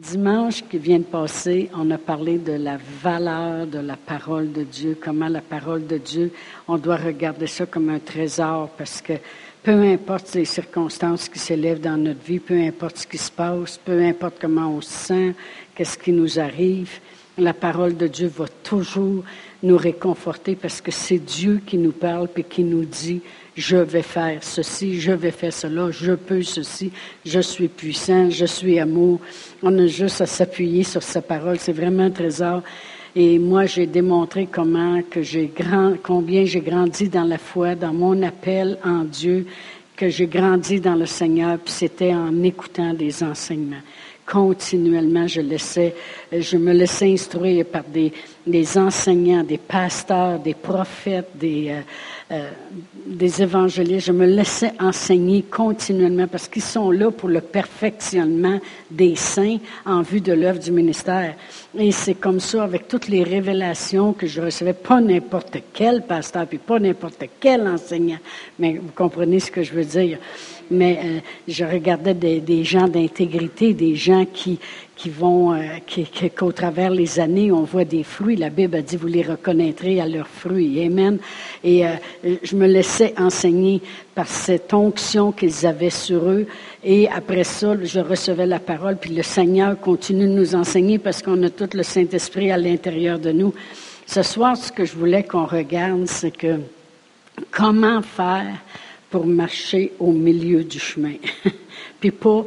Dimanche qui vient de passer, on a parlé de la valeur de la parole de Dieu, comment la parole de Dieu, on doit regarder ça comme un trésor parce que peu importe les circonstances qui s'élèvent dans notre vie, peu importe ce qui se passe, peu importe comment on se sent, qu'est-ce qui nous arrive, la parole de Dieu va toujours nous réconforter parce que c'est Dieu qui nous parle et qui nous dit je vais faire ceci, je vais faire cela, je peux ceci, je suis puissant, je suis amour. On a juste à s'appuyer sur sa parole. C'est vraiment un trésor. Et moi, j'ai démontré comment que j'ai grand, combien j'ai grandi dans la foi, dans mon appel en Dieu, que j'ai grandi dans le Seigneur, puis c'était en écoutant des enseignements continuellement, je, laissais, je me laissais instruire par des, des enseignants, des pasteurs, des prophètes, des, euh, euh, des évangélistes. Je me laissais enseigner continuellement parce qu'ils sont là pour le perfectionnement des saints en vue de l'œuvre du ministère. Et c'est comme ça avec toutes les révélations que je recevais, pas n'importe quel pasteur, puis pas n'importe quel enseignant. Mais vous comprenez ce que je veux dire mais euh, je regardais des, gens d'intégrité, des gens qui, qui vont, euh, qu'au travers les années, on voit des fruits. La Bible a dit, vous les reconnaîtrez à leurs fruits. Amen. Et euh, je me laissais enseigner par cette onction qu'ils avaient sur eux. Et après ça, je recevais la parole, puis le Seigneur continue de nous enseigner parce qu'on a tout le Saint-Esprit à l'intérieur de nous. Ce soir, ce que je voulais qu'on regarde, c'est que comment faire pour marcher au milieu du chemin, puis pas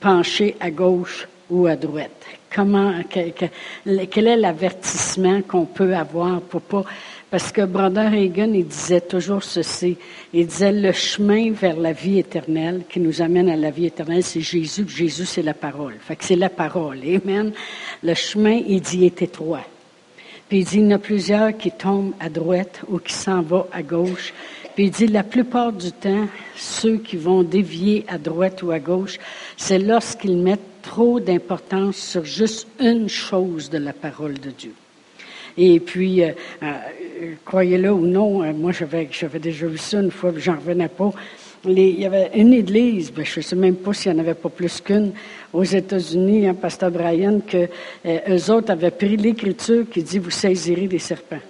pencher à gauche ou à droite. Comment, quel est l'avertissement qu'on peut avoir pour pas, parce que Brother Hagen, il disait toujours ceci. Il disait le chemin vers la vie éternelle qui nous amène à la vie éternelle, c'est Jésus. Jésus, c'est la parole. Fait que c'est la parole. Amen. Le chemin, il dit, est étroit. Puis il dit, il y en a plusieurs qui tombent à droite ou qui s'en vont à gauche. Il dit, la plupart du temps, ceux qui vont dévier à droite ou à gauche, c'est lorsqu'ils mettent trop d'importance sur juste une chose de la parole de Dieu. Et puis, euh, euh, croyez-le ou non, euh, moi j'avais, j'avais déjà vu ça une fois, j'en revenais pas. il y avait une église, ben, je ne sais même pas s'il n'y en avait pas plus qu'une, aux États-Unis, hein, Pasteur Brian, que eux autres avaient pris l'écriture qui dit Vous saisirez des serpents.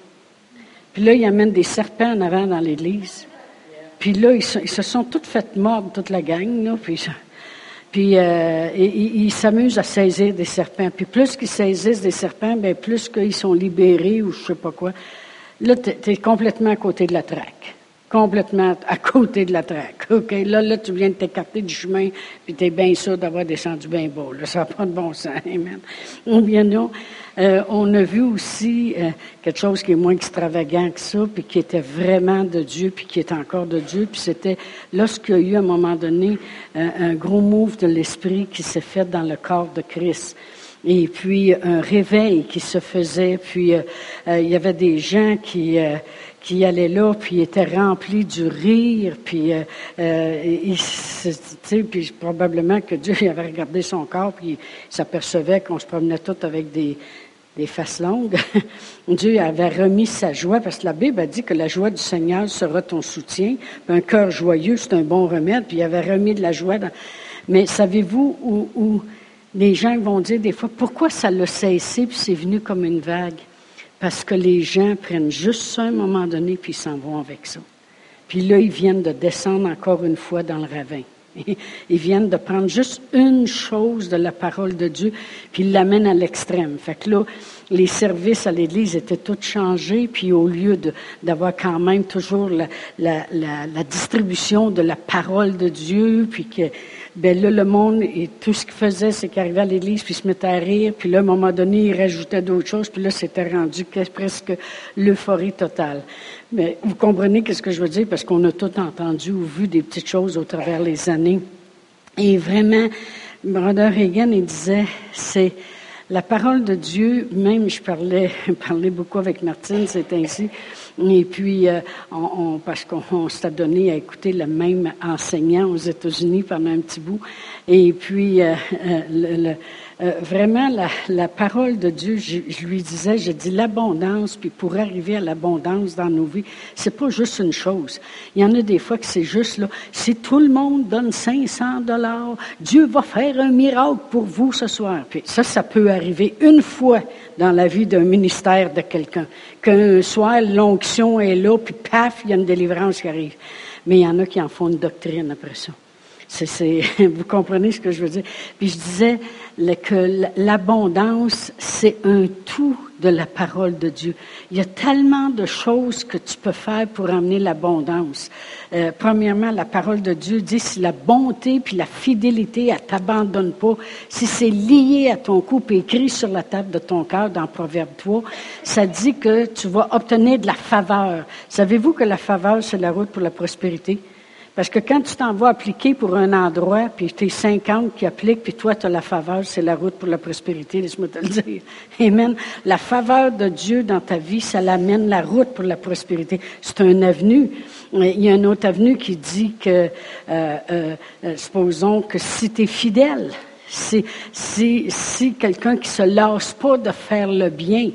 Puis là, ils amènent des serpents en avant dans l'église. Puis là, ils, se sont toutes faites mordre, toute la gang. Puis euh, ils s'amusent à saisir des serpents. Puis plus qu'ils saisissent des serpents, bien plus qu'ils sont libérés ou je sais pas quoi. Là, tu es complètement à côté de la traque complètement à côté de la traque. OK, là, là, tu viens de t'écarter du chemin, puis tu es bien sûr d'avoir descendu bien beau. Là, ça n'a pas de bon sens. Amen. Ou bien non. Euh, on a vu aussi euh, quelque chose qui est moins extravagant que ça, puis qui était vraiment de Dieu, puis qui est encore de Dieu. Puis c'était lorsqu'il y a eu à un moment donné euh, un gros move de l'esprit qui s'est fait dans le corps de Christ et puis un réveil qui se faisait, puis il y avait des gens qui qui allait là, puis était rempli du rire, puis, euh, euh, puis probablement que Dieu avait regardé son corps, puis il s'apercevait qu'on se promenait tous avec des, des faces longues. Dieu avait remis sa joie, parce que la Bible a dit que la joie du Seigneur sera ton soutien. Un cœur joyeux, c'est un bon remède, puis il avait remis de la joie. Mais savez-vous où, où les gens vont dire des fois, pourquoi ça l'a cessé, puis c'est venu comme une vague? Parce que les gens prennent juste ça un moment donné, puis s'en vont avec ça. Puis là, ils viennent de descendre encore une fois dans le ravin. Ils viennent de prendre juste une chose de la parole de Dieu, puis ils l'amènent à l'extrême. Fait que là, les services à l'Église étaient tous changés, puis au lieu d'avoir quand même toujours la, distribution de la parole de Dieu, puis que ben là, le monde, et tout ce qu'il faisait, c'est qu'il arrivait à l'église, puis il se mettait à rire, puis là, à un moment donné, il rajoutait d'autres choses, puis là, c'était rendu presque l'euphorie totale. Mais vous comprenez ce que je veux dire, parce qu'on a tout entendu ou vu des petites choses au travers les années. Et vraiment, Brother Reagan, il disait, c'est la parole de Dieu, même je parlais, parlais beaucoup avec Martine, c'est ainsi, Et puis, euh, parce qu'on s'est donné à écouter le même enseignant aux États-Unis pendant un petit bout. Et puis, euh, euh, le, euh, vraiment, la, parole de Dieu, je, lui disais, je dis l'abondance, puis pour arriver à l'abondance dans nos vies, c'est pas juste une chose. Il y en a des fois que c'est juste là, si tout le monde donne 500 dollars, Dieu va faire un miracle pour vous ce soir. Puis ça, ça peut arriver une fois dans la vie d'un ministère de quelqu'un. Qu'un soir, l'onction est là, puis paf, il y a une délivrance qui arrive. Mais il y en a qui en font une doctrine après ça. Vous comprenez ce que je veux dire? Puis je disais que l'abondance, c'est un tout de la parole de Dieu. Il y a tellement de choses que tu peux faire pour amener l'abondance. Euh, premièrement, la parole de Dieu dit si la bonté puis la fidélité, elle t'abandonne pas, si c'est lié à ton couple écrit sur la table de ton cœur dans Proverbe 3, ça dit que tu vas obtenir de la faveur. Savez-vous que la faveur, c'est la route pour la prospérité? Parce que quand tu t'en vas appliquer pour un endroit, puis tu es 50 qui appliquent, puis toi, tu as la faveur, c'est la route pour la prospérité, laisse-moi te le dire. Amen. La faveur de Dieu dans ta vie, ça l'amène la route pour la prospérité. C'est un avenue. Il y a un autre avenue qui dit que, euh, euh, euh supposons que si tu es fidèle, si, si, si quelqu'un qui se lasse pas de faire le bien,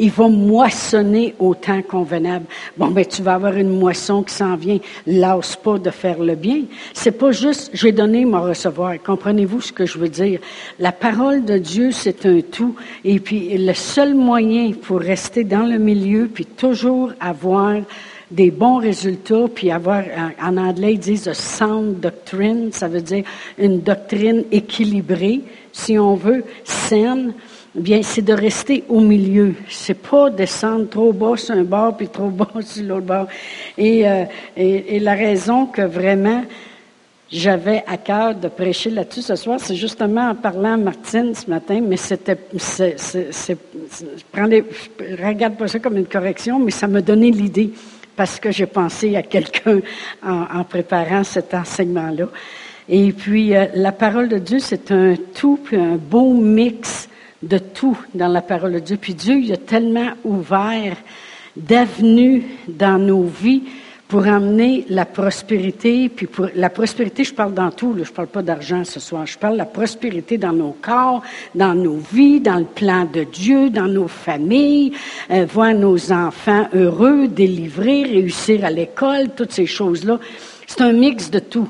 il va moissonner au temps convenable. Bon, ben, tu vas avoir une moisson qui s'en vient. Lasse pas de faire le bien. C'est pas juste, j'ai donné mon recevoir. Comprenez-vous ce que je veux dire? La parole de Dieu, c'est un tout. Et puis, le seul moyen pour rester dans le milieu, puis toujours avoir des bons résultats, puis avoir, en anglais, ils disent a sound doctrine, ça veut dire une doctrine équilibrée, si on veut, saine, bien, c'est de rester au milieu. C'est pas descendre trop bas sur un bord puis trop bas sur l'autre bord. Et, euh, et, la raison que vraiment j'avais à cœur de prêcher là-dessus ce soir, c'est justement en parlant à Martine ce matin, mais c'était, c'est, c'est, regarde pas ça comme une correction, mais ça m'a donné l'idée parce que j'ai pensé à quelqu'un en, en préparant cet enseignement-là. Et puis, euh, la parole de Dieu, c'est un tout, puis un beau mix de tout dans la parole de Dieu. Puis Dieu, il a tellement ouvert d'avenues dans nos vies pour amener la prospérité. Puis pour la prospérité, je parle dans tout. Là, je parle pas d'argent ce soir. Je parle de la prospérité dans nos corps, dans nos vies, dans le plan de Dieu, dans nos familles, euh, voir nos enfants heureux, délivrés, réussir à l'école, toutes ces choses-là. C'est un mix de tout.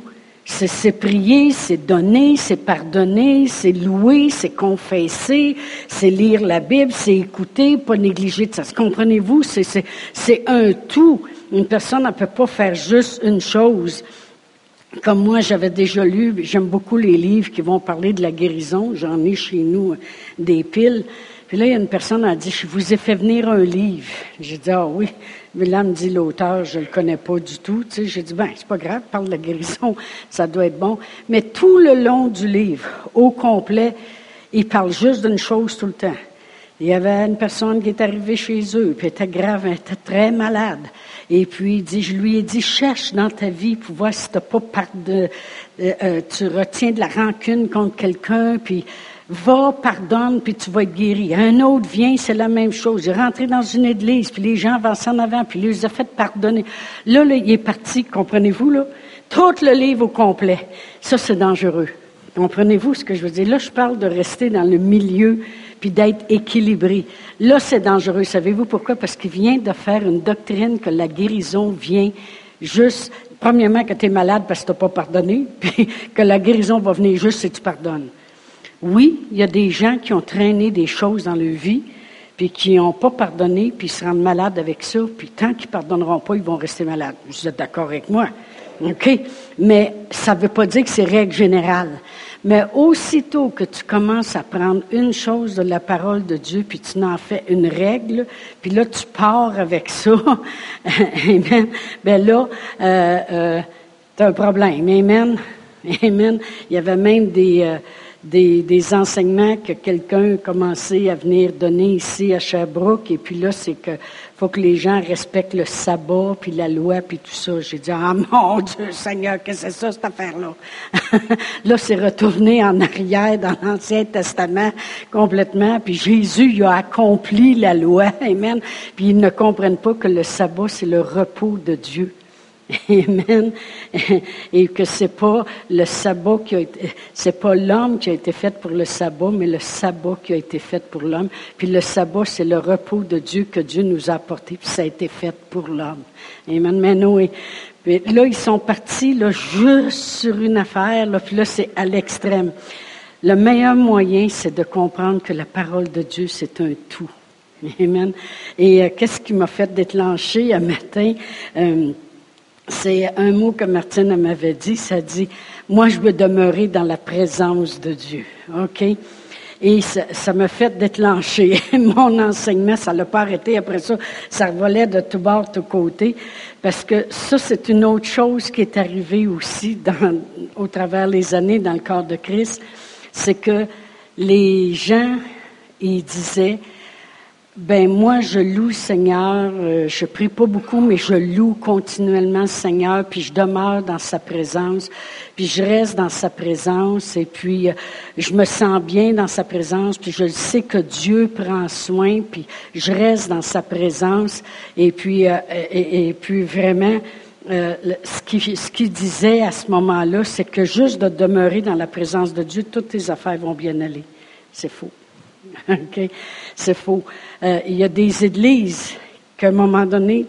C'est prier, c'est donner, c'est pardonner, c'est louer, c'est confesser, c'est lire la Bible, c'est écouter, pas négliger de ça. Comprenez-vous? C'est un tout. Une personne ne peut pas faire juste une chose. Comme moi, j'avais déjà lu, j'aime beaucoup les livres qui vont parler de la guérison. J'en ai chez nous des piles. Puis là, il y a une personne qui a dit, je vous ai fait venir un livre. J'ai dit, ah oui. Mais là, me dit l'auteur, je le connais pas du tout. Tu sais, j'ai dit, ben, c'est pas grave, parle de guérison, ça doit être bon. Mais tout le long du livre, au complet, il parle juste d'une chose tout le temps. Il y avait une personne qui est arrivée chez eux, puis elle était grave, elle était très malade. Et puis, il dit, je lui ai dit, cherche dans ta vie pour voir si t'as pas part de, euh, euh, tu retiens de la rancune contre quelqu'un, puis va, pardonne, puis tu vas être guéri. Un autre vient, c'est la même chose. Il est rentré dans une église, puis les gens vont en avant, puis il les a fait pardonner. Là, là, il est parti, comprenez-vous, là? Tout le livre au complet. Ça, c'est dangereux. Comprenez-vous ce que je veux dire? Là, je parle de rester dans le milieu, puis d'être équilibré. Là, c'est dangereux. Savez-vous pourquoi? Parce qu'il vient de faire une doctrine que la guérison vient juste, premièrement, que tu es malade parce que tu n'as pas pardonné, puis que la guérison va venir juste si tu pardonnes. Oui, il y a des gens qui ont traîné des choses dans leur vie, puis qui n'ont pas pardonné, puis ils se rendent malades avec ça, puis tant qu'ils pardonneront pas, ils vont rester malades. Vous êtes d'accord avec moi? OK? Mais ça ne veut pas dire que c'est règle générale. Mais aussitôt que tu commences à prendre une chose de la parole de Dieu, puis tu en fais une règle, puis là, tu pars avec ça, Amen, ben là, euh, euh, tu as un problème. Amen. Amen. Il y avait même des... Euh, des, enseignements que quelqu'un a commencé à venir donner ici à Sherbrooke. Et puis là, c'est que faut que les gens respectent le sabbat, puis la loi, puis tout ça. J'ai dit, ah mon Dieu Seigneur, qu'est-ce que c'est ça, cette affaire-là? là, c'est retourné en arrière dans l'Ancien Testament complètement, puis Jésus, il a accompli la loi, amen. Puis ils ne comprennent pas que le sabbat, c'est le repos de Dieu. Amen. Et que c'est pas le sabbat qui a été, c'est pas l'homme qui a été fait pour le sabbat, mais le sabbat qui a été fait pour l'homme. Puis le sabbat, c'est le repos de Dieu que Dieu nous a apporté, puis ça a été fait pour l'homme. Amen. Mais Noé, là, ils sont partis, là, juste sur une affaire, là, puis là, c'est à l'extrême. Le meilleur moyen, c'est de comprendre que la parole de Dieu, c'est un tout. Amen. Et euh, qu'est-ce qui m'a fait déclencher un matin? Euh, c'est un mot que Martine m'avait dit, ça dit, moi je veux demeurer dans la présence de Dieu. Et ça, m'a fait déclencher mon enseignement. Ça l'a pas arrêté. Après ça, ça revolait de tout bord, de tout côté. Parce que ça, c'est une autre chose qui est arrivée aussi au travers les années dans le corps de Christ. C'est que les gens, ils disaient, ben moi, je loue Seigneur. Euh, je prie pas beaucoup, mais je loue continuellement Seigneur, puis je demeure dans sa présence, puis je reste dans sa présence, et puis euh, je me sens bien dans sa présence, puis je sais que Dieu prend soin, puis je reste dans sa présence, et puis euh, vraiment. ce qu'il disait à ce moment-là, c'est que juste de demeurer dans la présence de Dieu, toutes tes affaires vont bien aller. C'est faux. C'est faux. Euh, il y a des églises qu'à un moment donné,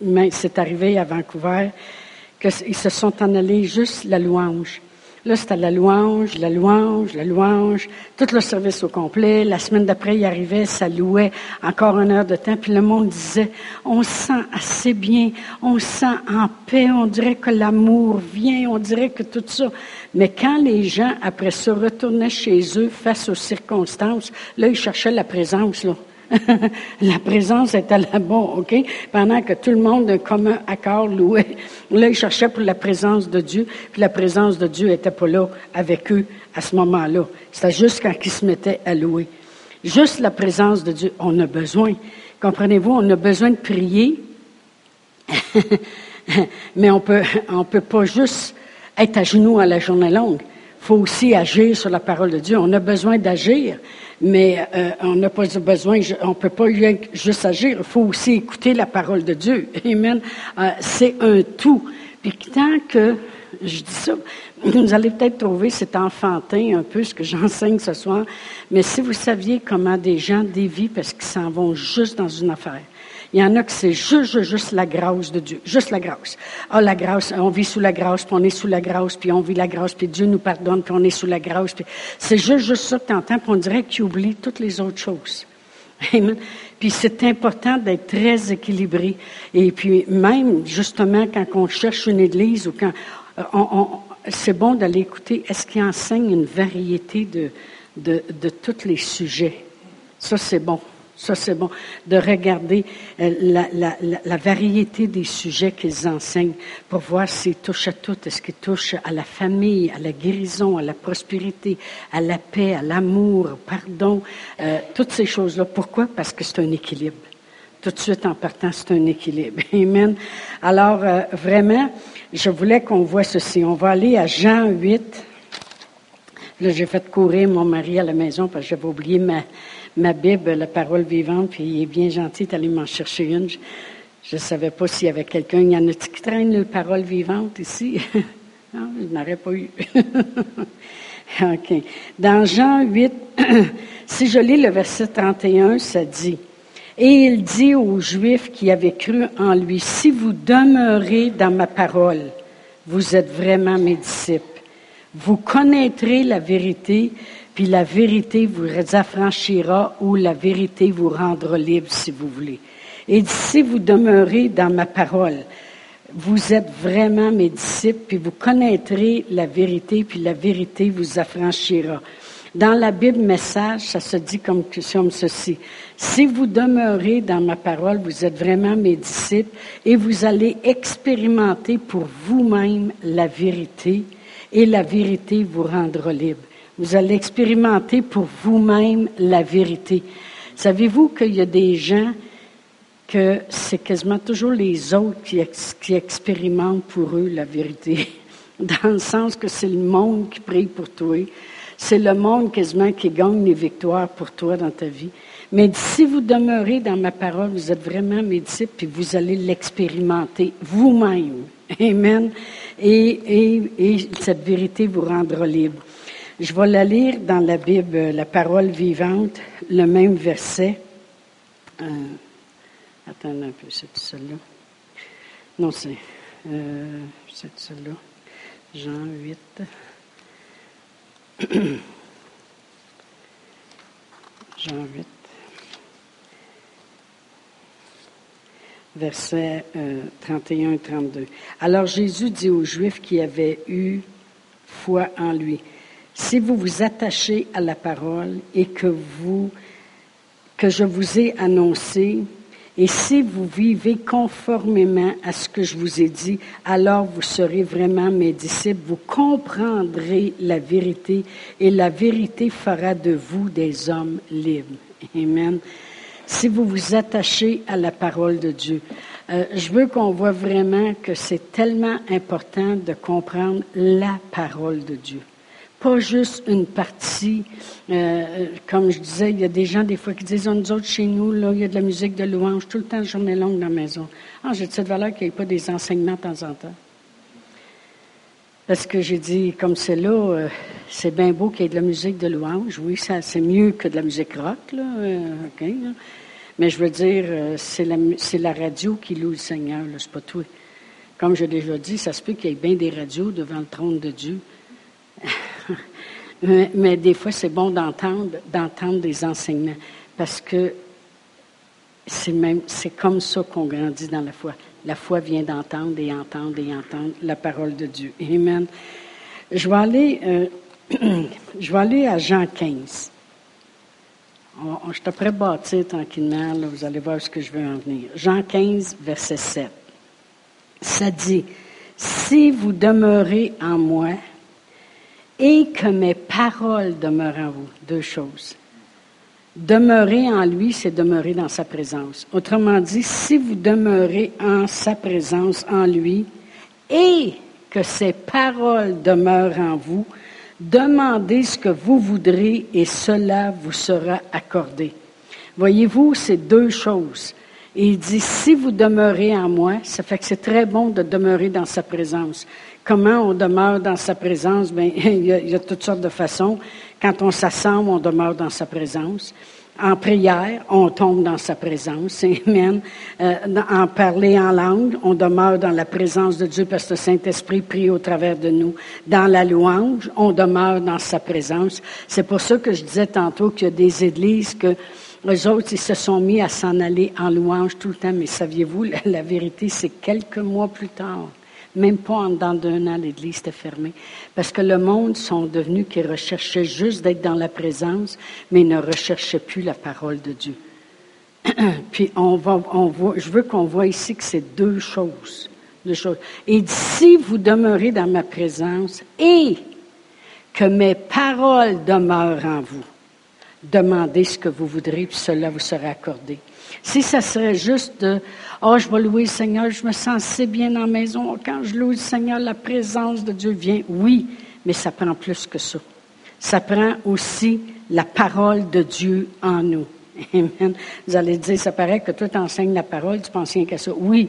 mais c'est arrivé à Vancouver, qu'ils se sont en allés juste la louange. Là, c'était la louange, la louange, la louange, tout le service au complet. La semaine d'après, il arrivait, ça louait encore une heure de temps, puis le monde disait, on sent assez bien, on sent en paix, on dirait que l'amour vient, on dirait que tout ça. Mais quand les gens, après ça, retournaient chez eux face aux circonstances, là, ils cherchaient la présence. la présence était là-bas, OK? Pendant que tout le monde d'un commun accord louait. Là, ils cherchaient pour la présence de Dieu, puis la présence de Dieu n'était pas là avec eux à ce moment-là. C'était juste quand ils se mettaient à louer. Juste la présence de Dieu. On a besoin. Comprenez-vous, on a besoin de prier. Mais on peut, on peut pas juste être à genoux à la journée longue. Il faut aussi agir sur la parole de Dieu. On a besoin d'agir mais euh, on n'a pas besoin, on ne peut pas juste agir, il faut aussi écouter la parole de Dieu. Amen. Euh, c'est un tout. Puis tant que, je dis ça, vous allez peut-être trouver c'est enfantin un peu ce que j'enseigne ce soir, mais si vous saviez comment des gens dévient parce qu'ils s'en vont juste dans une affaire, il y en a que c'est juste, juste la grâce de Dieu. Juste la grâce. Ah, la grâce, on vit sous la grâce, puis on est sous la grâce, puis on vit la grâce, puis Dieu nous pardonne, puis on est sous la grâce. Puis c'est juste, juste ça que tu entends, puis on dirait que tu oublies toutes les autres choses. Amen. Puis c'est important d'être très équilibré. Et puis même, justement, quand on cherche une église ou quand euh, c'est bon d'aller écouter, est-ce qu'il enseigne une variété de, de, de tous les sujets? Ça, c'est bon. Ça, c'est bon. De regarder euh, la, variété des sujets qu'ils enseignent pour voir s'ils touchent à tout. Est-ce qu'ils touchent à la famille, à la guérison, à la prospérité, à la paix, à l'amour, au pardon, euh, toutes ces choses-là. Pourquoi? Parce que c'est un équilibre. Tout de suite en partant, c'est un équilibre. Amen. Alors, euh, vraiment, je voulais qu'on voit ceci. On va aller à Jean 8. Là, j'ai fait courir mon mari à la maison parce que j'avais oublié ma, ma Bible, la parole vivante, puis il est bien gentil d'aller m'en chercher une. Je ne savais pas s'il y avait quelqu'un. Il y en a qui traîne la parole vivante ici? non, je n'aurais pas eu. OK. Dans Jean 8, si je lis le verset 31, ça dit, Et il dit aux Juifs qui avaient cru en lui, Si vous demeurez dans ma parole, vous êtes vraiment mes disciples. Vous connaîtrez la vérité, puis la vérité vous affranchira ou la vérité vous rendra libre si vous voulez. Et si vous demeurez dans ma parole, vous êtes vraiment mes disciples, puis vous connaîtrez la vérité, puis la vérité vous affranchira. Dans la Bible message, ça se dit comme, ceci. Si vous demeurez dans ma parole, vous êtes vraiment mes disciples et vous allez expérimenter pour vous-même la vérité et la vérité vous rendra libre. Vous allez expérimenter pour vous-même la vérité. Savez-vous qu'il y a des gens que c'est quasiment toujours les autres qui, expérimentent pour eux la vérité, dans le sens que c'est le monde qui prie pour toi, c'est le monde quasiment qui gagne les victoires pour toi dans ta vie. Mais si vous demeurez dans ma parole, vous êtes vraiment mes disciples, puis vous allez l'expérimenter vous-même. Amen. Et, cette vérité vous rendra libre. Je vais la lire dans la Bible, la parole vivante, le même verset. Euh, attends un peu, c'est celle-là. Non, c'est euh, celle-là. Jean 8. Jean 8. versets 31 euh, et 32. Alors Jésus dit aux Juifs qui avaient eu foi en lui, si vous vous attachez à la parole et que vous, que je vous ai annoncé, et si vous vivez conformément à ce que je vous ai dit, alors vous serez vraiment mes disciples, vous comprendrez la vérité et la vérité fera de vous des hommes libres. Amen si vous vous attachez à la parole de Dieu. Euh, je veux qu'on voit vraiment que c'est tellement important de comprendre la parole de Dieu. Pas juste une partie, euh, euh, comme je disais, il y a des gens des fois qui disent, oh, nous autres chez nous, là, il y a de la musique de louange tout le temps, journée longue dans la maison. Ah, j'ai de cette valeur qu'il n'y ait pas des enseignements de temps en temps. Parce que j'ai dit, comme c'est là, c'est bien beau qu'il y ait de la musique de louange. Oui, ça, c'est mieux que de la musique rock, là. Là. Mais je veux dire, euh, c'est la, la, radio qui loue le Seigneur, c'est pas toi. Comme je l'ai déjà dit, ça se peut qu'il y ait bien des radios devant le trône de Dieu. mais, des fois, c'est bon d'entendre, d'entendre des enseignements. Parce que c'est même, c'est comme ça qu'on grandit dans la foi. La foi vient d'entendre et entendre et entendre la parole de Dieu. Amen. Je vais aller, euh, je vais aller à Jean 15 je te prêt bâtir tranquillement, là, vous allez voir ce que je veux en venir. Jean 15, verset 7. Ça dit, si vous demeurez en moi et que mes paroles demeurent en vous, deux choses. Demeurer en lui, c'est demeurer dans sa présence. Autrement dit, si vous demeurez en sa présence, en lui, et que ses paroles demeurent en vous, Demandez ce que vous voudrez et cela vous sera accordé. Voyez-vous, c'est deux choses. il dit, si vous demeurez en moi, ça fait que c'est très bon de demeurer dans sa présence. Comment on demeure dans sa présence? Bien, il y, a, toutes sortes de façons. Quand on s'assemble, on demeure dans sa présence en prière, on tombe dans sa présence. Euh, en parler en langue, on demeure dans la présence de Dieu parce que le Saint-Esprit prie au travers de nous. Dans la louange, on demeure dans sa présence. C'est pour ça que je disais tantôt qu'il y a des églises que les autres, ils se sont mis à s'en aller en louange tout le temps. Mais saviez-vous, la vérité, c'est quelques mois plus tard même pas en dedans d'un an, l'Église était fermée. Parce que le monde sont devenus qui recherchaient juste d'être dans la présence, mais ne recherchaient plus la parole de Dieu. Puis on voit, je veux qu'on voit ici que c'est deux choses. Deux choses. Et si vous demeurez dans ma présence et que mes paroles demeurent en vous, demandez ce que vous voudrez, puis cela vous sera accordé. Si ça serait juste de, oh, je vais louer le Seigneur, je me sens assez bien dans la maison. Quand je loue le Seigneur, la présence de Dieu vient. Oui, mais ça prend plus que ça. Ça prend aussi la parole de Dieu en nous. Amen. Vous allez dire, ça paraît que toi, tu enseignes la parole, tu penses rien qu'à ça. Oui,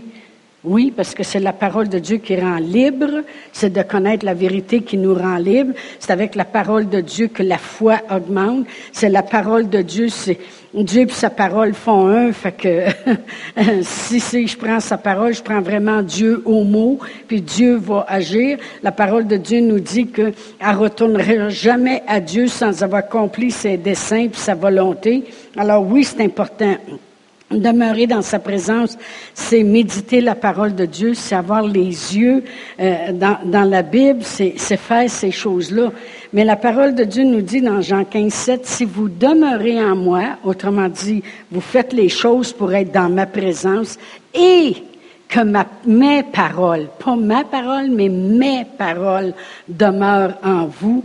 oui, parce que c'est la parole de Dieu qui rend libre, c'est de connaître la vérité qui nous rend libre. C'est avec la parole de Dieu que la foi augmente. C'est la parole de Dieu, c'est Dieu et sa parole font un. Fait que si, je prends sa parole, je prends vraiment Dieu au mot, puis Dieu va agir. La parole de Dieu nous dit qu'elle retournera jamais à Dieu sans avoir accompli ses desseins et sa volonté. Alors oui, c'est important. Demeurer dans sa présence, c'est méditer la parole de Dieu, c'est avoir les yeux euh, dans, la Bible, c'est faire ces choses-là. Mais la parole de Dieu nous dit dans Jean 15, 7, si vous demeurez en moi, autrement dit, vous faites les choses pour être dans ma présence et que mes paroles, pas ma parole, mais mes paroles demeurent en vous,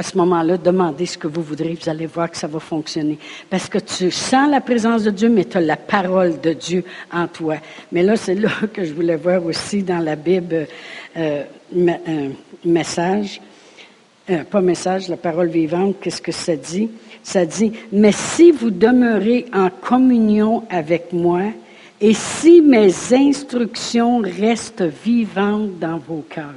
à ce moment-là, demandez ce que vous voudrez, vous allez voir que ça va fonctionner. Parce que tu sens la présence de Dieu, mais tu as la parole de Dieu en toi. Mais là, c'est là que je voulais voir aussi dans la Bible euh, un message, euh, pas message, la parole vivante, qu'est-ce que ça dit? Ça dit, mais si vous demeurez en communion avec moi, et si mes instructions restent vivantes dans vos cœurs.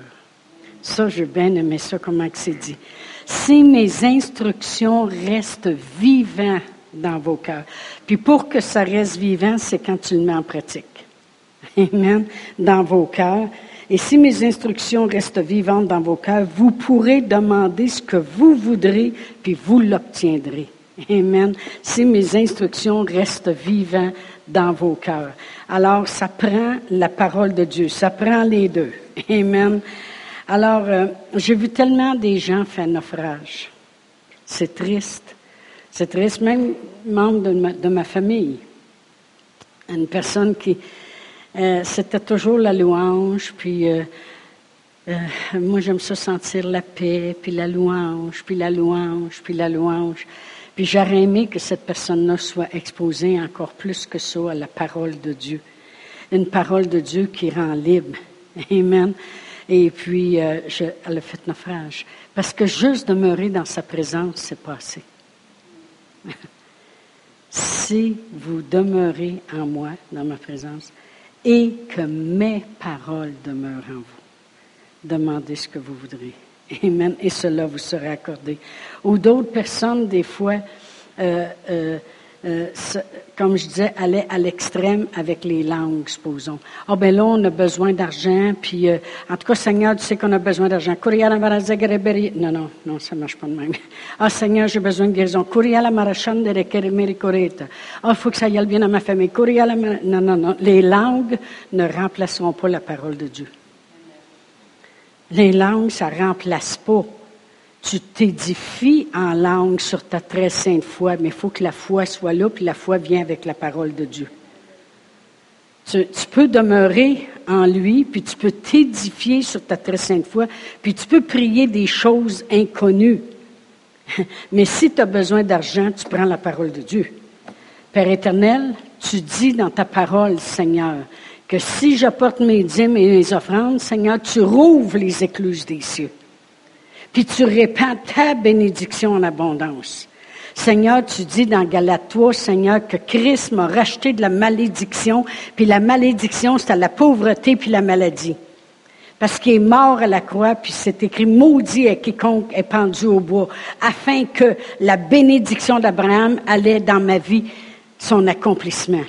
Ça, j'ai bien aimé ça, comment c'est dit. Si mes instructions restent vivantes dans vos cœurs. Puis pour que ça reste vivant, c'est quand tu le mets en pratique. Amen. Dans vos cœurs. Et si mes instructions restent vivantes dans vos cœurs, vous pourrez demander ce que vous voudrez, puis vous l'obtiendrez. Amen. Si mes instructions restent vivantes dans vos cœurs. Alors, ça prend la parole de Dieu, ça prend les deux. Amen. Alors, euh, j'ai vu tellement des gens faire naufrage. C'est triste. C'est triste, même membre de ma, famille. Une personne qui, euh, c'était toujours la louange, puis euh, moi j'aime ça sentir la paix, puis la louange, puis la louange, puis la louange. Puis j'aurais aimé que cette personne-là soit exposée encore plus que ça à la parole de Dieu. Une parole de Dieu qui rend libre. Amen. Et puis, euh, je, elle a fait naufrage. Parce que juste demeurer dans sa présence, c'est passé. si vous demeurez en moi, dans ma présence, et que mes paroles demeurent en vous, demandez ce que vous voudrez. Amen. Et cela vous sera accordé. Ou d'autres personnes, des fois, euh, euh, euh, comme je disais, allaient à l'extrême avec les langues, supposons. Ah ben là, on a besoin d'argent, puis en tout cas, Seigneur, tu sais qu'on a besoin d'argent. Non, non, non, ça marche pas de même. Ah Seigneur, j'ai besoin de guérison. Ah, il faut que ça y aille bien à ma famille. Non, non, non. Les langues ne remplaceront pas la parole de Dieu. Les langues, ça ne remplace pas. Tu t'édifies en langue sur ta très sainte foi, mais il faut que la foi soit là, puis la foi vient avec la parole de Dieu. Tu, peux demeurer en lui, puis tu peux t'édifier sur ta très sainte foi, puis tu peux prier des choses inconnues. Mais si tu as besoin d'argent, tu prends la parole de Dieu. Père éternel, tu dis dans ta parole, Seigneur, que si j'apporte mes dîmes et mes offrandes, Seigneur, tu rouvres les écluses des cieux. Puis tu répands ta bénédiction en abondance. Seigneur, tu dis dans Galate 3, Seigneur, que Christ m'a racheté de la malédiction, puis la malédiction, c'est à la pauvreté puis la maladie. Parce qu'il est mort à la croix, puis c'est écrit, maudit est quiconque est pendu au bois, afin que la bénédiction d'Abraham allait dans ma vie son accomplissement.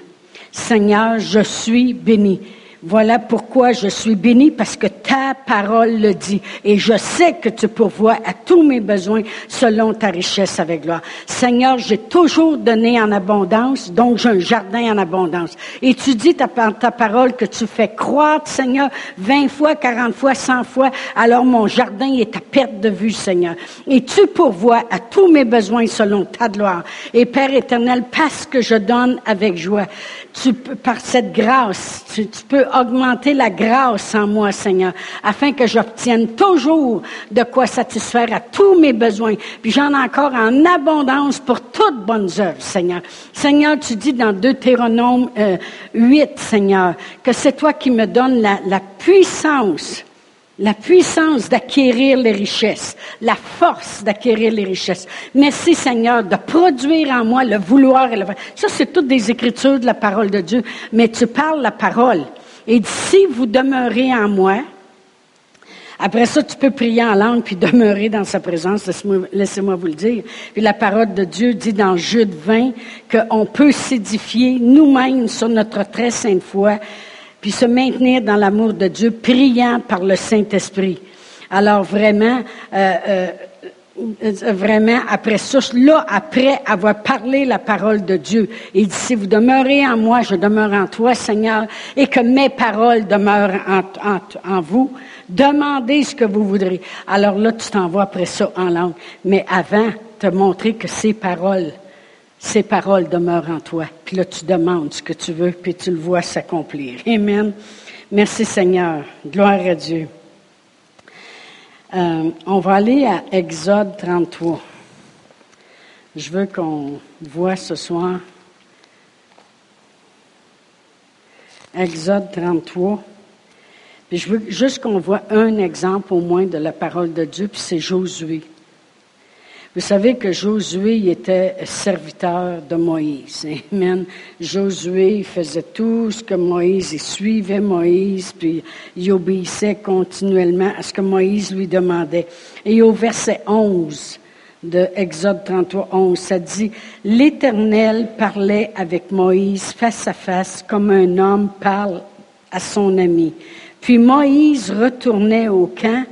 Seigneur, je suis béni. Voilà pourquoi je suis béni, parce que ta parole le dit. Et je sais que tu pourvois à tous mes besoins selon ta richesse avec gloire. Seigneur, j'ai toujours donné en abondance, donc j'ai un jardin en abondance. Et tu dis ta, ta parole que tu fais croître, Seigneur, vingt fois, quarante fois, cent fois. Alors mon jardin est à perte de vue, Seigneur. Et tu pourvois à tous mes besoins selon ta gloire. Et Père éternel, parce que je donne avec joie, tu par cette grâce, tu, peux augmenter la grâce en moi, Seigneur, afin que j'obtienne toujours de quoi satisfaire à tous mes besoins. Puis j'en ai encore en abondance pour toutes bonnes œuvres, Seigneur. Seigneur, tu dis dans Deutéronome euh, 8, Seigneur, que c'est toi qui me donnes la, la puissance la puissance d'acquérir les richesses, la force d'acquérir les richesses. Merci Seigneur de produire en moi le vouloir et le Ça, c'est toutes des écritures de la parole de Dieu, mais tu parles la parole. Et si vous demeurez en moi, après ça, tu peux prier en langue puis demeurer dans sa présence. Laissez-moi vous le dire. Puis la parole de Dieu dit dans Jude 20 qu'on peut s'édifier nous-mêmes sur notre très sainte foi puis se maintenir dans l'amour de Dieu, priant par le Saint-Esprit. Alors vraiment, euh, euh, vraiment après ça, là, après avoir parlé la parole de Dieu, il dit, si vous demeurez en moi, je demeure en toi, Seigneur, et que mes paroles demeurent en, vous, demandez ce que vous voudrez. Alors là, tu t'envoies après ça en langue. Mais avant, te montrer que ces paroles ces paroles demeurent en toi. Puis là, tu demandes ce que tu veux, puis tu le vois s'accomplir. Amen. Merci Seigneur. Gloire à Dieu. Euh, on va aller à Exode 33. Je veux qu'on voit ce soir Exode 33. Puis je veux juste qu'on voit un exemple au moins de la parole de Dieu, puis c'est Josué. Vous savez que Josué était serviteur de Moïse. Amen. Josué faisait tout ce que Moïse, il suivait Moïse, puis il obéissait continuellement à ce que Moïse lui demandait. Et au verset 11 de Exode 33, 11, ça dit, L'Éternel parlait avec Moïse face à face comme un homme parle à son ami. Puis Moïse retournait au camp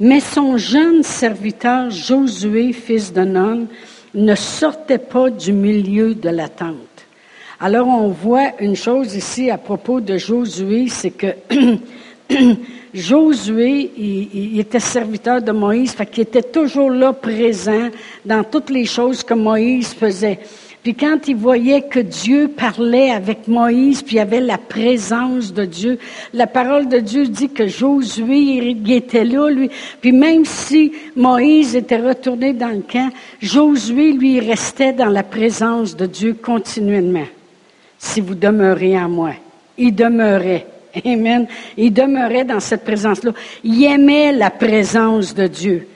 mais son jeune serviteur Josué, fils de Nun, ne sortait pas du milieu de la tente. Alors on voit une chose ici à propos de Josué, c'est que Josué, il, était serviteur de Moïse, fait qu'il était toujours là présent dans toutes les choses que Moïse faisait. Puis quand il voyait que Dieu parlait avec Moïse, puis il y avait la présence de Dieu, la parole de Dieu dit que Josué, il était là, lui. Puis même si Moïse était retourné dans le camp, Josué, lui, restait dans la présence de Dieu continuellement. Si vous demeurez en moi. Il demeurait. Amen. Il demeurait dans cette présence-là. Il aimait la présence de Dieu.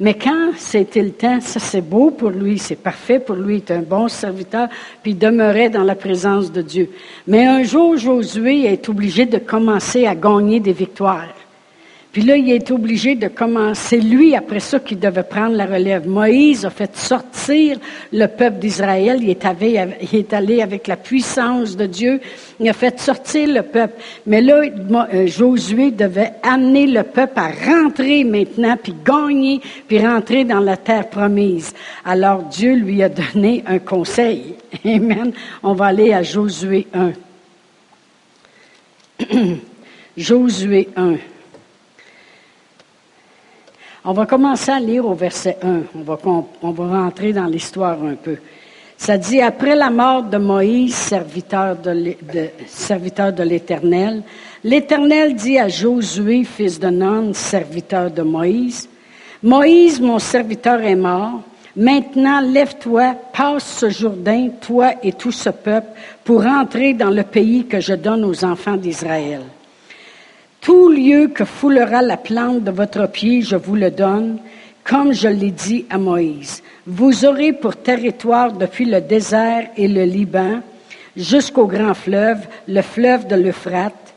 Mais quand c'était le temps, ça c'est beau pour lui, c'est parfait pour lui, il un bon serviteur, puis il demeurait dans la présence de Dieu. Mais un jour, Josué est obligé de commencer à gagner des victoires. Puis là, il est obligé de commencer, lui, après ça, qui devait prendre la relève. Moïse a fait sortir le peuple d'Israël. Il, est allé avec la puissance de Dieu. Il a fait sortir le peuple. Mais là, euh, Josué devait amener le peuple à rentrer maintenant, puis gagner, puis rentrer dans la terre promise. Alors Dieu lui a donné un conseil. Amen. On va aller à Josué 1. Josué 1. On va commencer à lire au verset 1. On va, on rentrer dans l'histoire un peu. Ça dit, après la mort de Moïse, serviteur de, l'Éternel, l'Éternel dit à Josué, fils de Nun, serviteur de Moïse, Moïse, mon serviteur, est mort. Maintenant, lève-toi, passe ce Jourdain, toi et tout ce peuple, pour entrer dans le pays que je donne aux enfants d'Israël. Tout lieu que foulera la plante de votre pied, je vous le donne, comme je l'ai dit à Moïse. Vous aurez pour territoire depuis le désert et le Liban jusqu'au grand fleuve, le fleuve de l'Euphrate,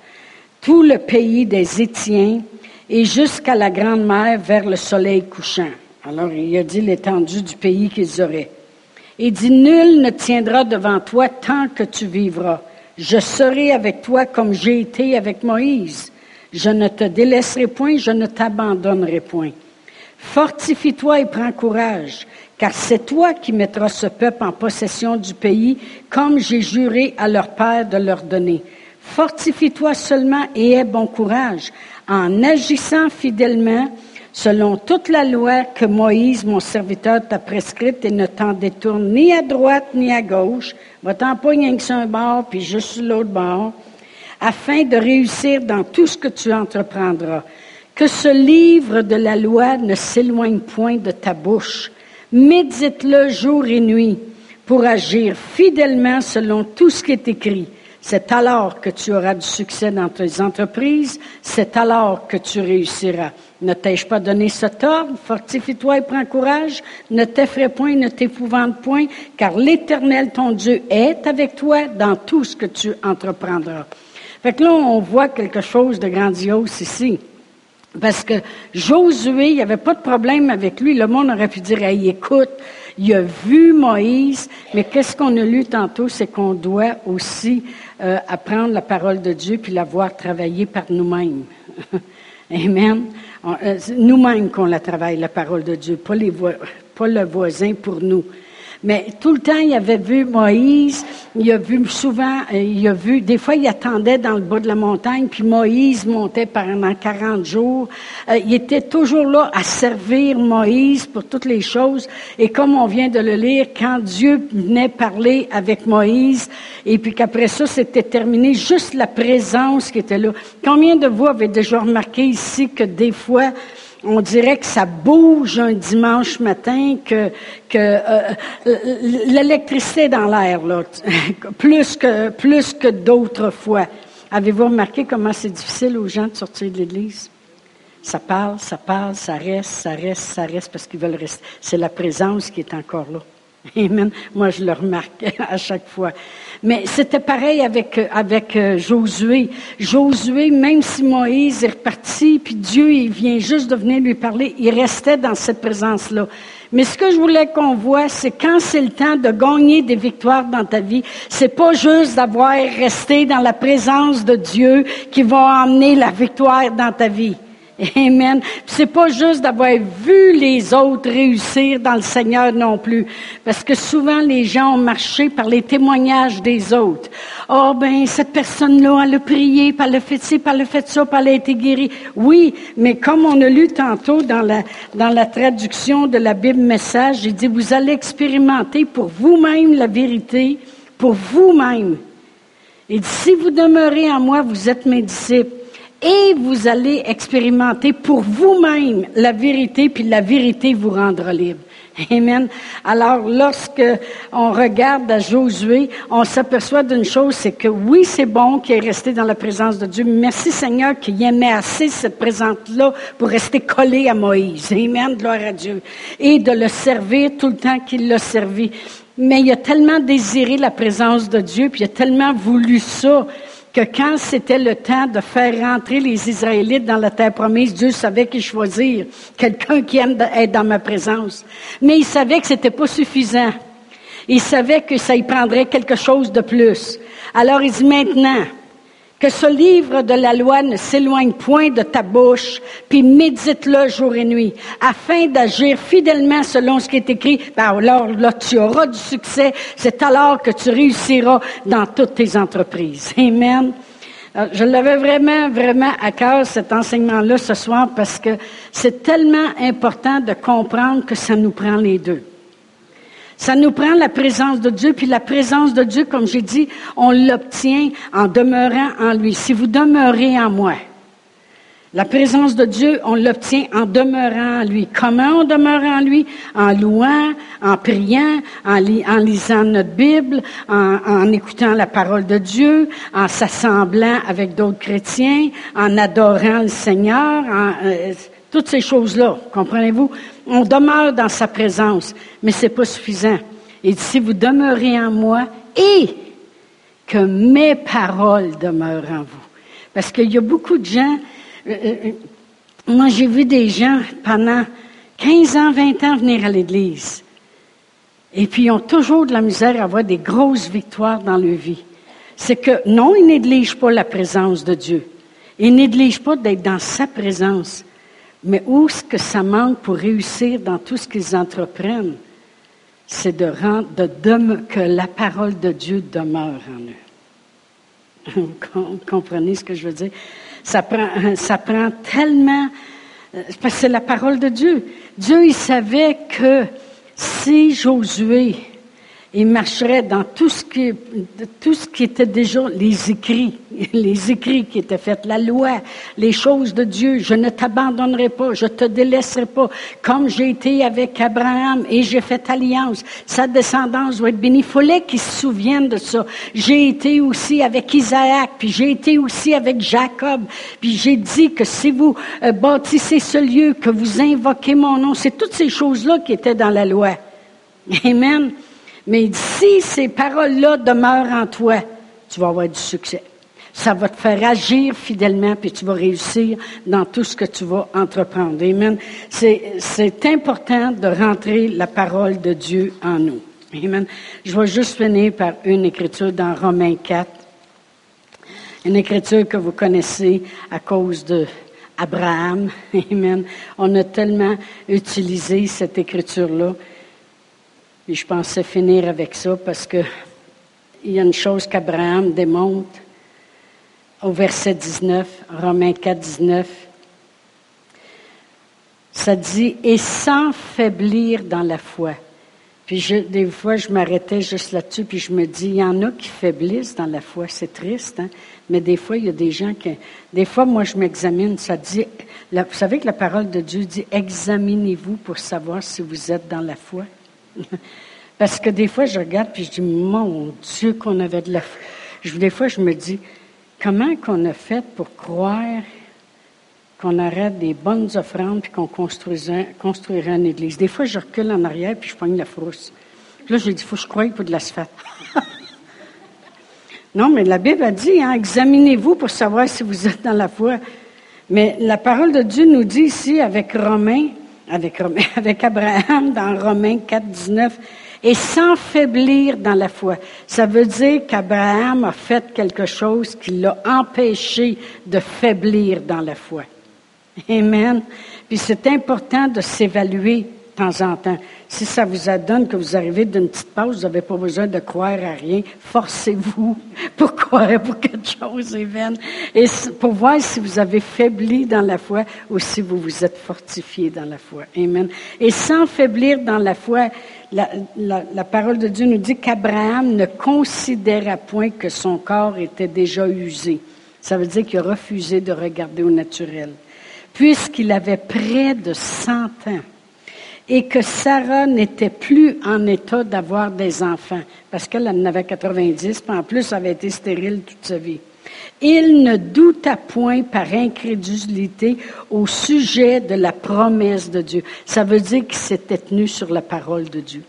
tout le pays des Étiens et jusqu'à la grande mer vers le soleil couchant. Alors il a dit l'étendue du pays qu'ils auraient. Il dit, nul ne tiendra devant toi tant que tu vivras. Je serai avec toi comme j'ai été avec Moïse. Je ne te délaisserai point, je ne t'abandonnerai point. Fortifie-toi et prends courage, car c'est toi qui mettras ce peuple en possession du pays, comme j'ai juré à leur père de leur donner. Fortifie-toi seulement et aie bon courage, en agissant fidèlement selon toute la loi que Moïse, mon serviteur, t'a prescrite, et ne t'en détourne ni à droite ni à gauche. Va-t'en pas rien que sur un bord, puis juste sur l'autre bord afin de réussir dans tout ce que tu entreprendras. Que ce livre de la loi ne s'éloigne point de ta bouche. Médite-le jour et nuit pour agir fidèlement selon tout ce qui est écrit. C'est alors que tu auras du succès dans tes entreprises, c'est alors que tu réussiras. Ne t'ai-je pas donné cet ordre? Fortifie-toi et prends courage. Ne t'effraie point, ne t'épouvante point, car l'Éternel, ton Dieu, est avec toi dans tout ce que tu entreprendras. Fait que là, on voit quelque chose de grandiose ici. Parce que Josué, il n'y avait pas de problème avec lui. Le monde aurait pu dire, hey, écoute, il a vu Moïse, mais qu'est-ce qu'on a lu tantôt, c'est qu'on doit aussi euh, apprendre la parole de Dieu puis la voir travailler par nous-mêmes. Amen. Euh, nous-mêmes qu'on la travaille, la parole de Dieu, pas, le voisin pour nous. Mais tout le temps, il avait vu Moïse, il a vu souvent, euh, il a vu, des fois, il attendait dans le bas de la montagne, puis Moïse montait pendant 40 jours. Euh, il était toujours là à servir Moïse pour toutes les choses. Et comme on vient de le lire, quand Dieu venait parler avec Moïse, et puis qu'après ça, c'était terminé, juste la présence qui était là. Combien de vous avez déjà remarqué ici que des fois, on dirait que ça bouge un dimanche matin, que, que euh, l'électricité dans l'air, plus que, plus que d'autres fois. Avez-vous remarqué comment c'est difficile aux gens de sortir de l'Église? Ça parle, ça parle, ça reste, ça reste, ça reste parce qu'ils veulent rester. C'est la présence qui est encore là. Amen. Moi, je le remarque à chaque fois. Mais c'était pareil avec, euh, Josué. Josué, même si Moïse est reparti, puis Dieu, il vient juste de venir lui parler, il restait dans cette présence-là. Mais ce que je voulais qu'on voit, c'est quand c'est le temps de gagner des victoires dans ta vie, c'est pas juste d'avoir resté dans la présence de Dieu qui va emmener la victoire dans ta vie. Amen. C'est pas juste d'avoir vu les autres réussir dans le Seigneur non plus, parce que souvent les gens ont marché par les témoignages des autres. Oh ben cette personne-là, elle a prié, elle a fait ci, elle a fait ça, puis elle a été guérie. Oui, mais comme on a lu tantôt dans la dans la traduction de la Bible Message, il dit vous allez expérimenter pour vous-même la vérité, pour vous-même. Et dit, si vous demeurez en moi, vous êtes mes disciples et vous allez expérimenter pour vous-même la vérité, puis la vérité vous rendra libre. Amen. Alors, lorsque on regarde à Josué, on s'aperçoit d'une chose, c'est que oui, c'est bon qu'il est resté dans la présence de Dieu. Merci Seigneur qu'il aimait assez cette présence-là pour rester collé à Moïse. Amen. Gloire à Dieu. Et de le servir tout le temps qu'il l'a servi. Mais il a tellement désiré la présence de Dieu, puis il a tellement voulu ça que quand c'était le temps de faire rentrer les Israélites dans la terre promise, Dieu savait qu'il choisir quelqu'un qui aime être dans ma présence. Mais il savait que c'était pas suffisant. Il savait que ça y prendrait quelque chose de plus. Alors il dit maintenant, que ce livre de la loi ne s'éloigne point de ta bouche, puis médite-le jour et nuit, afin d'agir fidèlement selon ce qui est écrit. Ben alors là, tu auras du succès. C'est alors que tu réussiras dans toutes tes entreprises. Amen. je l'avais vraiment, vraiment à cœur, cet enseignement-là, ce soir, parce que c'est tellement important de comprendre que ça nous prend les deux. Ça nous prend la présence de Dieu, puis la présence de Dieu, comme j'ai dit, on l'obtient en demeurant en lui. Si vous demeurez en moi, la présence de Dieu, on l'obtient en demeurant en lui. Comment on demeure en lui? En louant, en priant, en, lisant notre Bible, en, écoutant la parole de Dieu, en s'assemblant avec d'autres chrétiens, en adorant le Seigneur, en, euh, toutes ces choses-là, comprenez-vous? On demeure dans sa présence, mais c'est pas suffisant. Et si vous demeurez en moi et que mes paroles demeurent en vous. Parce qu'il y a beaucoup de gens, euh, euh, euh, moi j'ai vu des gens pendant 15 ans, 20 ans venir à l'église. Et puis ils ont toujours de la misère à avoir des grosses victoires dans leur vie. C'est que non, ils négligent pas la présence de Dieu. Ils négligent pas d'être dans sa présence. Mais où ce que ça manque pour réussir dans tout ce qu'ils entreprennent, c'est de rendre, que la parole de Dieu demeure en eux. Vous comprenez ce que je veux dire? Ça prend, ça prend tellement, euh, parce que c'est la parole de Dieu. Dieu, il savait que si Josué il marcherait dans tout ce qui, tout ce qui était déjà les écrits, les écrits qui étaient faits, la loi, les choses de Dieu. Je ne t'abandonnerai pas, je te délaisserai pas, comme j'ai été avec Abraham et j'ai fait alliance. Sa descendance doit être bénie. Il fallait qu'il se souvienne de ça. J'ai été aussi avec Isaac, puis j'ai été aussi avec Jacob, puis j'ai dit que si vous euh, bâtissez ce lieu, que vous invoquez mon nom, c'est toutes ces choses-là qui étaient dans la loi. Amen. Mais si ces paroles-là demeurent en toi, tu vas avoir du succès. Ça va te faire agir fidèlement, puis tu vas réussir dans tout ce que tu vas entreprendre. Amen. C'est important de rentrer la parole de Dieu en nous. Amen. Je vais juste finir par une écriture dans Romains 4. Une écriture que vous connaissez à cause de Abraham. Amen. On a tellement utilisé cette écriture-là. Et je pensais finir avec ça parce que il y a une chose qu'Abraham démontre au verset 19, Romains 4, 19. Ça dit, et sans faiblir dans la foi. Puis des fois, je m'arrêtais juste là-dessus, puis je me dis, il y en a qui faiblissent dans la foi. C'est triste, hein? Mais des fois, il y a des gens qui... Des fois, moi, je m'examine. Ça dit... vous savez que la parole de Dieu dit, examinez-vous pour savoir si vous êtes dans la foi. Parce que des fois, je regarde, puis je dis, mon Dieu, qu'on avait de la foi. Des fois, je me dis, comment qu'on a fait pour croire qu'on arrête des bonnes offrandes puis qu'on construirait, une église? Des fois, je recule en arrière puis je pogne la frousse. Puis là, j'ai dit, il faut que je croie pour de l'asphalte. non, mais la Bible a dit, hein, examinez-vous pour savoir si vous êtes dans la foi. Mais la parole de Dieu nous dit ici avec Romain, avec, Abraham dans Romains 4, 19, et sans faiblir dans la foi. Ça veut dire qu'Abraham a fait quelque chose qui l'a empêché de faiblir dans la foi. Amen. Puis c'est important de s'évaluer temps en temps. Si ça vous adonne que vous arrivez d'une petite pause, vous n'avez pas besoin de croire à rien. Forcez-vous pour croire pour quelque chose, Amen. Et pour voir si vous avez faibli dans la foi ou si vous vous êtes fortifié dans la foi. Amen. Et sans faiblir dans la foi, la, la parole de Dieu nous dit qu'Abraham ne considéra point que son corps était déjà usé. Ça veut dire qu'il a refusé de regarder au naturel puisqu'il avait près de 100 ans et que Sarah n'était plus en état d'avoir des enfants, parce qu'elle en avait 90, puis en plus, elle avait été stérile toute sa vie. Il ne douta point par incrédulité au sujet de la promesse de Dieu. Ça veut dire qu'il s'était tenu sur la parole de Dieu.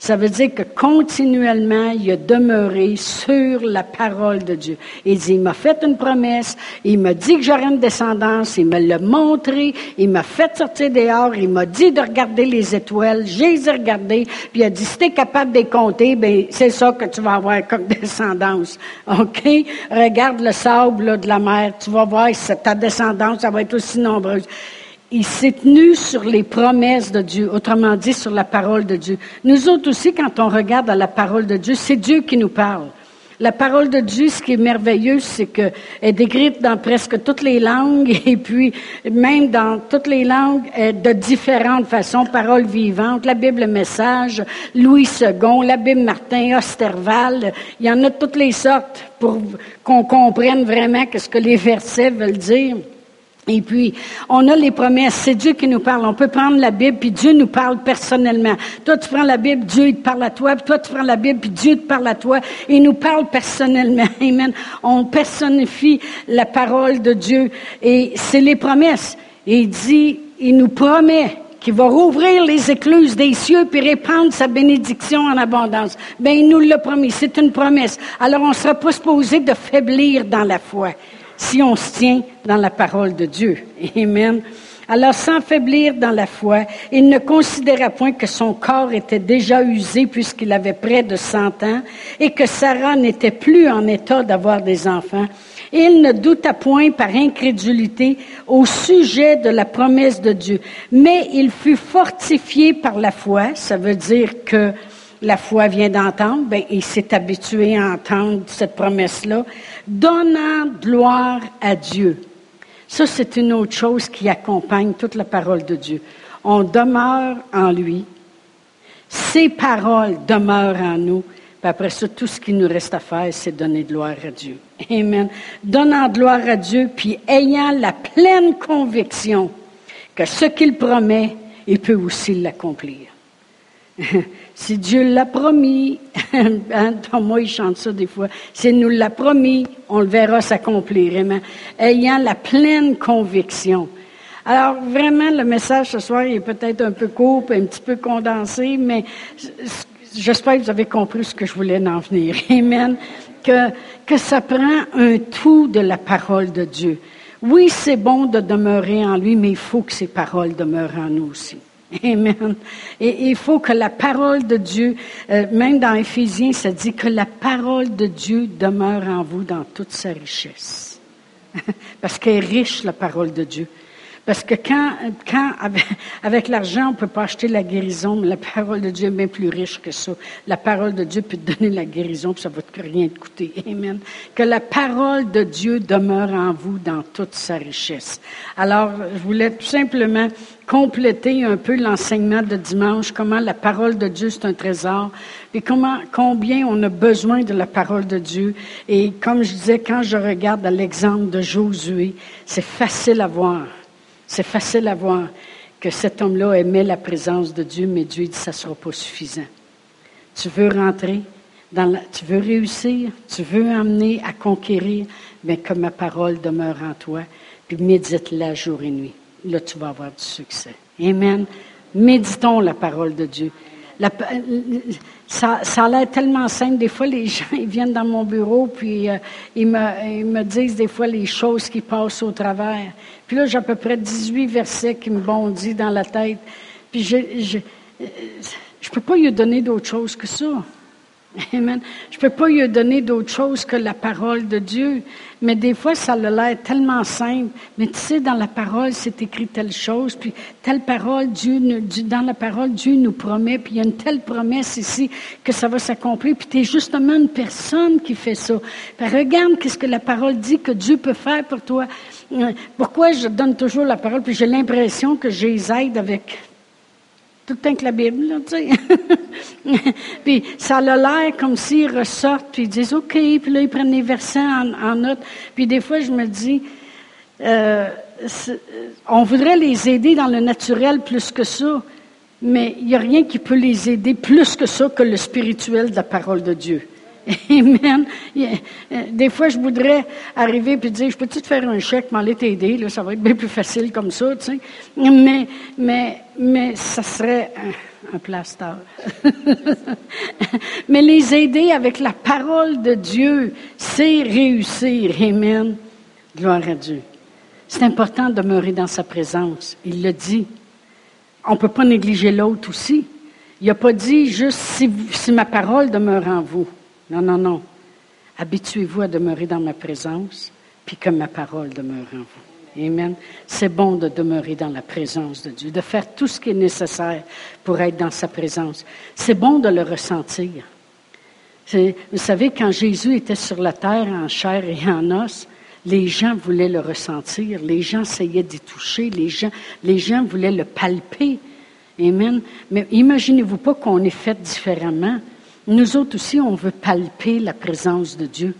Ça veut dire que continuellement, il a demeuré sur la parole de Dieu. Il dit, il m'a fait une promesse, il m'a dit que j'aurais une descendance, il me l'a montré, il m'a fait sortir dehors, il m'a dit de regarder les étoiles, j'ai regardé, puis il a dit, si t'es capable de les compter, ben, c'est ça que tu vas avoir comme descendance. OK? Regarde le sable de la mer, tu vas voir si ta descendance, ça va être aussi nombreuse il s'est tenu sur les promesses de Dieu, autrement dit sur la parole de Dieu. Nous autres aussi, quand on regarde à la parole de Dieu, c'est Dieu qui nous parle. La parole de Dieu, ce qui est merveilleux, c'est qu'elle est décrite dans presque toutes les langues et puis même dans toutes les langues de différentes façons, paroles vivantes, la Bible message, Louis II, la Bible Martin, Osterval, il y en a toutes les sortes pour qu'on comprenne vraiment ce que les versets veulent dire. Et puis, on a les promesses. C'est Dieu qui nous parle. On peut prendre la Bible, puis Dieu nous parle personnellement. Toi, tu prends la Bible, Dieu il te parle à toi. Toi, tu prends la Bible, puis Dieu te parle à toi. Il nous parle personnellement. Amen. On personnifie la parole de Dieu. Et c'est les promesses. Il dit, il nous promet qu'il va rouvrir les écluses des cieux puis répandre sa bénédiction en abondance. Ben, il nous l'a promis. C'est une promesse. Alors, on ne sera pas supposé de faiblir dans la foi si on se tient dans la parole de Dieu. Amen. Alors, sans faiblir dans la foi, il ne considéra point que son corps était déjà usé puisqu'il avait près de cent ans et que Sarah n'était plus en état d'avoir des enfants. Il ne douta point par incrédulité au sujet de la promesse de Dieu, mais il fut fortifié par la foi. Ça veut dire que la foi vient d'entendre, ben, il s'est habitué à entendre cette promesse-là, donnant gloire à Dieu. Ça, c'est une autre chose qui accompagne toute la parole de Dieu. On demeure en lui. Ses paroles demeurent en nous. Puis après ça, tout ce qui nous reste à faire, c'est donner gloire à Dieu. Amen. Donnant gloire à Dieu, puis ayant la pleine conviction que ce qu'il promet, il peut aussi l'accomplir. Si Dieu l'a promis, hein, moi il chante ça des fois, s'il nous l'a promis, on le verra s'accomplir, amen. Ayant la pleine conviction. Alors vraiment, le message ce soir est peut-être un peu court, un petit peu condensé, mais j'espère que vous avez compris ce que je voulais en venir. Amen. Que, que ça prend un tout de la parole de Dieu. Oui, c'est bon de demeurer en lui, mais il faut que ses paroles demeurent en nous aussi. Amen. Et il faut que la parole de Dieu, euh, même dans Éphésiens, ça dit que la parole de Dieu demeure en vous dans toute sa richesse. Parce qu'elle est riche, la parole de Dieu. Parce que quand, avec, l'argent, on ne peut pas acheter la guérison, mais la parole de Dieu est bien plus riche que ça. La parole de Dieu peut donner la guérison, puis ça ne va te rien te coûter. Amen. Que la parole de Dieu demeure en vous dans toute sa richesse. Alors, je voulais tout simplement compléter un peu l'enseignement de dimanche, comment la parole de Dieu c'est un trésor, et comment, combien on a besoin de la parole de Dieu. Et comme je disais, quand je regarde à l'exemple de Josué, c'est facile à voir c'est facile à voir que cet homme-là aimait la présence de Dieu, mais Dieu dit ça ne sera pas suffisant. Tu veux rentrer, dans la, tu veux réussir, tu veux amener à conquérir, mais que ma parole demeure en toi, puis médite-la jour et nuit. Là, tu vas avoir du succès. Amen. Méditons la parole de Dieu. Ça, ça a l'air tellement simple. Des fois, les gens ils viennent dans mon bureau, puis euh, ils, me, ils, me, disent des fois les choses qui passent au travers. Puis là, j'ai à peu près 18 versets qui me bondissent dans la tête. Puis je ne euh, peux pas lui donner d'autre chose que ça. Amen. Je ne peux pas lui donner d'autre chose que la parole de Dieu. Mais des fois, ça a l'air tellement simple. Mais tu sais, dans la parole, c'est écrit telle chose. Puis telle parole, Dieu, dans la parole, Dieu nous promet. Puis il y a une telle promesse ici que ça va s'accomplir. Puis tu es justement une personne qui fait ça. Puis regarde qu'est-ce que la parole dit que Dieu peut faire pour toi. Euh, pourquoi je donne toujours la parole? Puis j'ai l'impression que je les aide avec tout le temps que la Bible, là, tu sais. puis ça a l'air comme s'ils ressortent, puis ils disent OK, puis là, ils prennent les versets en, note. Puis des fois, je me dis, euh, on voudrait les aider dans le naturel plus que ça, mais il n'y a rien qui peut les aider plus que ça que le spirituel de la parole de Dieu. Amen. Euh, des fois, je voudrais arriver et dire, je peux-tu te faire un chèque, m'aller t'aider, là, ça va être bien plus facile comme ça, tu sais. Mais, mais, mais ça serait un, un plaster. mais les aider avec la parole de Dieu, c'est réussir. Amen. Gloire à Dieu. C'est important de demeurer dans sa présence. Il le dit. On ne peut pas négliger l'autre aussi. Il n'a pas dit juste si, si ma parole demeure en vous. Non, non, non. Habituez-vous à demeurer dans ma présence, puis que ma parole demeure en vous. Amen. C'est bon de demeurer dans la présence de Dieu, de faire tout ce qui est nécessaire pour être dans sa présence. C'est bon de le ressentir. Vous savez, quand Jésus était sur la terre en chair et en os, les gens voulaient le ressentir, les gens essayaient d'y toucher, les gens, les gens voulaient le palper. Amen. Mais imaginez-vous pas qu'on est fait différemment. Nous autres aussi, on veut palper la présence de Dieu.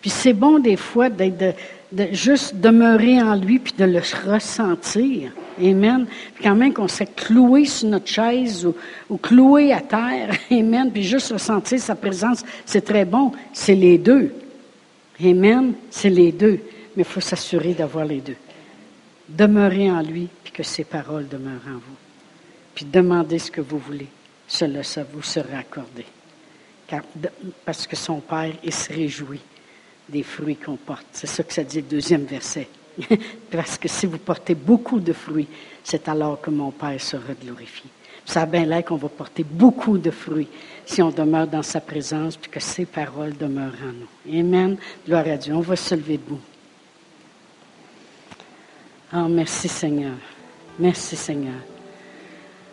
Puis c'est bon des fois de, juste demeurer en lui puis de le ressentir. Amen. Puis quand même qu'on s'est cloué sur notre chaise ou, ou, cloué à terre. Amen. Puis juste ressentir sa présence, c'est très bon. C'est les deux. Amen. C'est les deux. Mais il faut s'assurer d'avoir les deux. Demeurer en lui puis que ses paroles demeurent en vous. Puis demandez ce que vous voulez. Cela, ça vous sera accordé parce que son Père, il se réjouit des fruits qu'on porte. C'est ça que ça dit le deuxième verset. parce que si vous portez beaucoup de fruits, c'est alors que mon Père sera glorifié. Ça a bien l'air qu'on va porter beaucoup de fruits si on demeure dans sa présence, puis que ses paroles demeurent en nous. Amen. Gloire à Dieu. On va se lever debout. Oh, merci Seigneur. Merci Seigneur.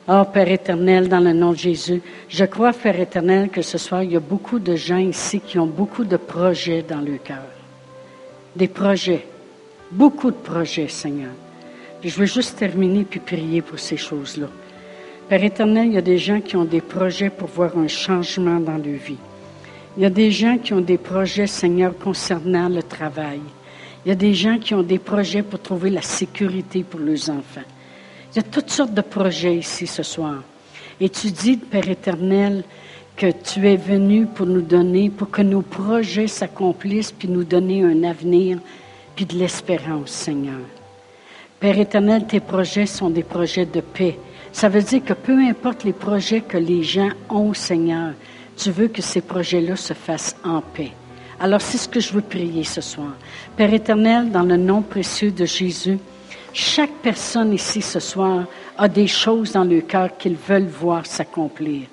Oh Père éternel, dans le nom de Jésus, je crois, Père éternel, que ce soir, il y a beaucoup de gens ici qui ont beaucoup de projets dans leur cœur. Des projets. Beaucoup de projets, Seigneur. Je veux juste terminer puis prier pour ces choses-là. Père éternel, il y a des gens qui ont des projets pour voir un changement dans leur vie. Il y a des gens qui ont des projets, Seigneur, concernant le travail. Il y a des gens qui ont des projets pour trouver la sécurité pour leurs enfants. Il y a toutes sortes de projets ici ce soir. Et tu dis, Père éternel, que tu es venu pour nous donner, pour que nos projets s'accomplissent, puis nous donner un avenir, puis de l'espérance, Seigneur. Père éternel, tes projets sont des projets de paix. Ça veut dire que peu importe les projets que les gens ont, Seigneur, tu veux que ces projets-là se fassent en paix. Alors c'est ce que je veux prier ce soir. Père éternel, dans le nom précieux de Jésus, chaque personne ici ce soir a des choses dans le cœur qu'ils veulent voir s'accomplir.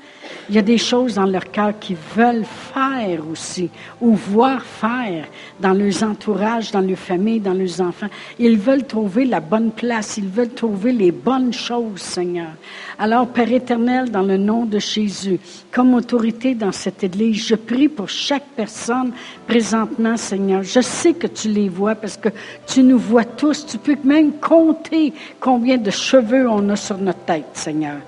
Il y a des choses dans leur cœur qu'ils veulent faire aussi, ou voir faire dans leurs entourages, dans leurs familles, dans leurs enfants. Ils veulent trouver la bonne place, ils veulent trouver les bonnes choses, Seigneur. Alors, Père éternel, dans le nom de Jésus, comme autorité dans cette Église, je prie pour chaque personne présentement, Seigneur. Je sais que tu les vois parce que tu nous vois tous. Tu peux même compter combien de cheveux on a sur notre tête, Seigneur.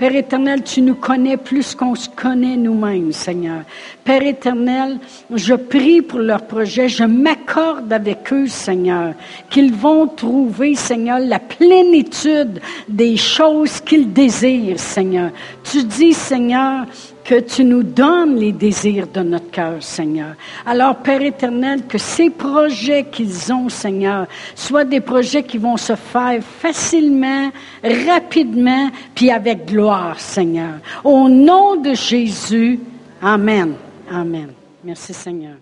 Père éternel, tu nous connais plus qu'on se connaît nous-mêmes, Seigneur. Père éternel, je prie pour leur projet, je m'accorde avec eux, Seigneur, qu'ils vont trouver, Seigneur, la plénitude des choses qu'ils désirent, Seigneur. Tu dis, Seigneur, que tu nous donnes les désirs de notre cœur, Seigneur. Alors, Père éternel, que ces projets qu'ils ont, Seigneur, soient des projets qui vont se faire facilement, rapidement, puis avec gloire, Seigneur. Au nom de Jésus, Amen. Amen. Merci, Seigneur.